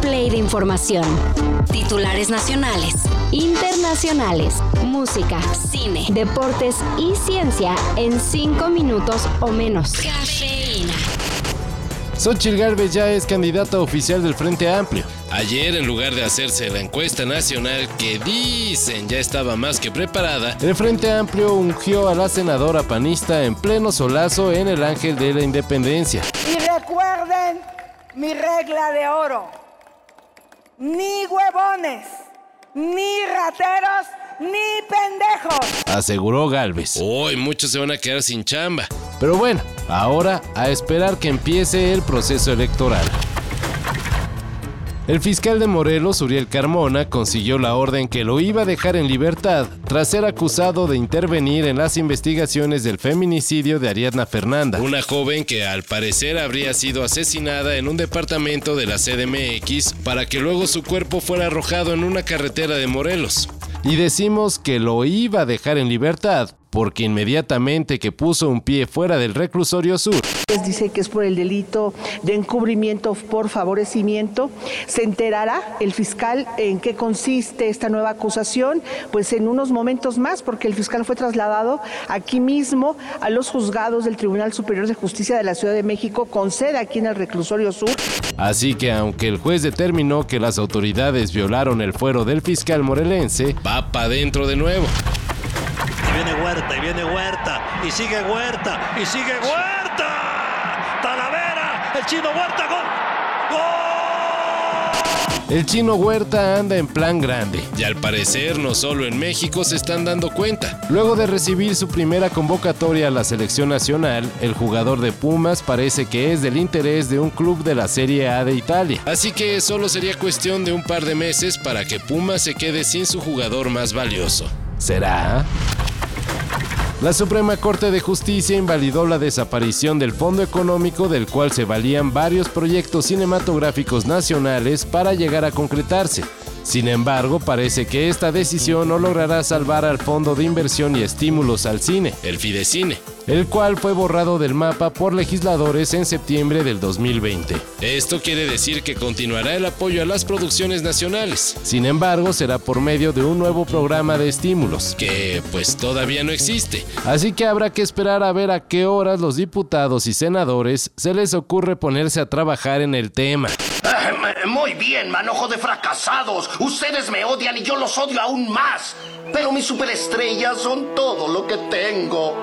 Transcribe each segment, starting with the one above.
play de información. Titulares nacionales, internacionales, música, cine, deportes y ciencia en 5 minutos o menos. Cafeína. Xochitl Gálvez ya es candidata oficial del Frente Amplio. Ayer, en lugar de hacerse la encuesta nacional que dicen ya estaba más que preparada, El Frente Amplio ungió a la senadora panista en pleno solazo en el Ángel de la Independencia. Y recuerden mi regla de oro. Ni huevones, ni rateros, ni pendejos. Aseguró Gálvez. hoy muchos se van a quedar sin chamba. Pero bueno, ahora a esperar que empiece el proceso electoral. El fiscal de Morelos, Uriel Carmona, consiguió la orden que lo iba a dejar en libertad tras ser acusado de intervenir en las investigaciones del feminicidio de Ariadna Fernanda. Una joven que al parecer habría sido asesinada en un departamento de la CDMX para que luego su cuerpo fuera arrojado en una carretera de Morelos. Y decimos que lo iba a dejar en libertad porque inmediatamente que puso un pie fuera del reclusorio sur, dice que es por el delito de encubrimiento por favorecimiento. Se enterará el fiscal en qué consiste esta nueva acusación, pues en unos momentos más, porque el fiscal fue trasladado aquí mismo a los juzgados del Tribunal Superior de Justicia de la Ciudad de México, con sede aquí en el reclusorio sur. Así que aunque el juez determinó que las autoridades violaron el fuero del fiscal morelense, Va para adentro de nuevo. Y viene Huerta, y viene Huerta, y sigue Huerta, y sigue Huerta. Talavera, el chino Huerta, gol. ¡Gol! El chino Huerta anda en plan grande. Y al parecer no solo en México se están dando cuenta. Luego de recibir su primera convocatoria a la selección nacional, el jugador de Pumas parece que es del interés de un club de la Serie A de Italia. Así que solo sería cuestión de un par de meses para que Puma se quede sin su jugador más valioso. ¿Será? La Suprema Corte de Justicia invalidó la desaparición del fondo económico del cual se valían varios proyectos cinematográficos nacionales para llegar a concretarse. Sin embargo, parece que esta decisión no logrará salvar al Fondo de Inversión y Estímulos al Cine, El Fidecine. el cual fue borrado del mapa por legisladores en septiembre del 2020. Esto quiere decir que continuará el apoyo a las producciones nacionales, Sin embargo, será por medio de un nuevo programa de estímulos. que pues todavía no existe. Así que habrá que esperar a ver a qué horas los diputados y senadores se les ocurre ponerse a trabajar en el tema. Muy bien, manojo de fracasados. Ustedes me odian y yo los odio aún más. Pero mis superestrellas son todo lo que tengo.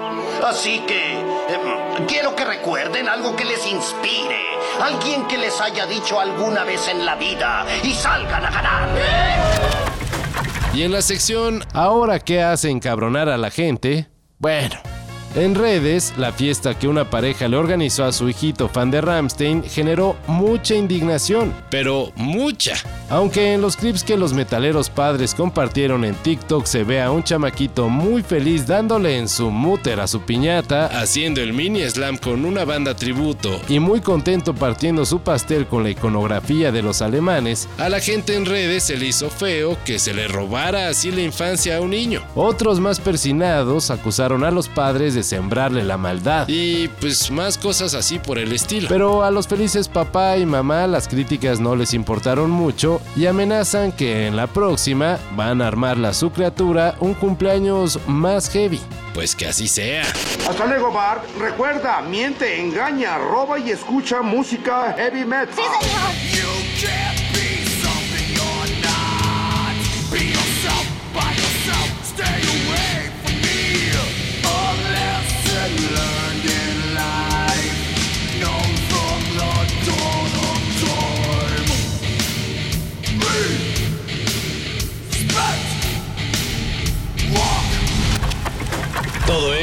Así que em, quiero que recuerden algo que les inspire. Alguien que les haya dicho alguna vez en la vida y salgan a ganar. Y en la sección Ahora, ¿qué hace encabronar a la gente? Bueno, en redes, la fiesta que una pareja le organizó a su hijito fan de Ramstein generó mucha indignación. pero mucha. Aunque en los clips que los metaleros padres compartieron en TikTok se ve a un chamaquito muy feliz dándole en su múter a su piñata Haciendo el mini slam con una banda tributo. y muy contento partiendo su pastel con la iconografía de los alemanes, A la gente en redes se le hizo feo que se le robara así la infancia a un niño. otros más persinados acusaron a los padres de sembrarle la maldad. Y pues más cosas así por el estilo. Pero a los felices papá y mamá las críticas no les importaron mucho y amenazan que en la próxima van a armarle a su criatura un cumpleaños más heavy. Pues que así sea. Hasta luego, Bart. Recuerda, miente, engaña, roba y escucha música heavy metal. Todo